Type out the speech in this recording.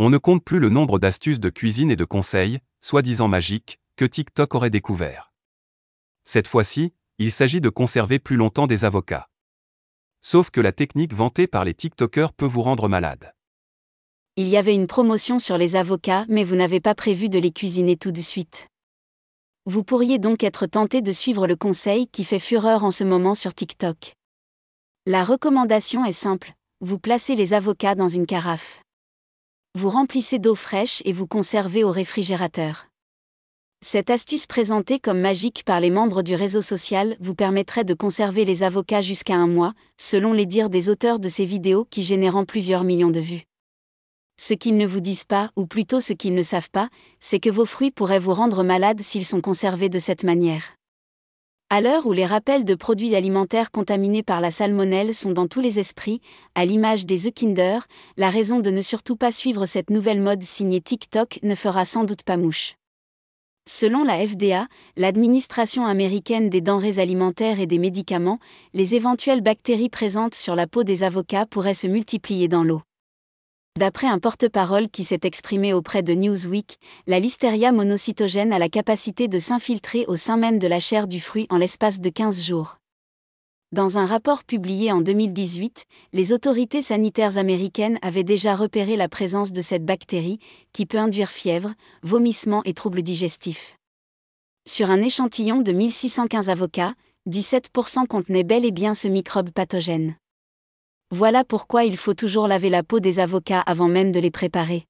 On ne compte plus le nombre d'astuces de cuisine et de conseils, soi-disant magiques, que TikTok aurait découvert. Cette fois-ci, il s'agit de conserver plus longtemps des avocats. Sauf que la technique vantée par les TikTokers peut vous rendre malade. Il y avait une promotion sur les avocats, mais vous n'avez pas prévu de les cuisiner tout de suite. Vous pourriez donc être tenté de suivre le conseil qui fait fureur en ce moment sur TikTok. La recommandation est simple, vous placez les avocats dans une carafe. Vous remplissez d'eau fraîche et vous conservez au réfrigérateur. Cette astuce présentée comme magique par les membres du réseau social vous permettrait de conserver les avocats jusqu'à un mois, selon les dires des auteurs de ces vidéos qui génèrent plusieurs millions de vues. Ce qu'ils ne vous disent pas, ou plutôt ce qu'ils ne savent pas, c'est que vos fruits pourraient vous rendre malade s'ils sont conservés de cette manière. À l'heure où les rappels de produits alimentaires contaminés par la salmonelle sont dans tous les esprits, à l'image des œufs Kinder, la raison de ne surtout pas suivre cette nouvelle mode signée TikTok ne fera sans doute pas mouche. Selon la FDA, l'administration américaine des denrées alimentaires et des médicaments, les éventuelles bactéries présentes sur la peau des avocats pourraient se multiplier dans l'eau. D'après un porte-parole qui s'est exprimé auprès de Newsweek, la listeria monocytogène a la capacité de s'infiltrer au sein même de la chair du fruit en l'espace de 15 jours. Dans un rapport publié en 2018, les autorités sanitaires américaines avaient déjà repéré la présence de cette bactérie, qui peut induire fièvre, vomissements et troubles digestifs. Sur un échantillon de 1615 avocats, 17% contenaient bel et bien ce microbe pathogène. Voilà pourquoi il faut toujours laver la peau des avocats avant même de les préparer.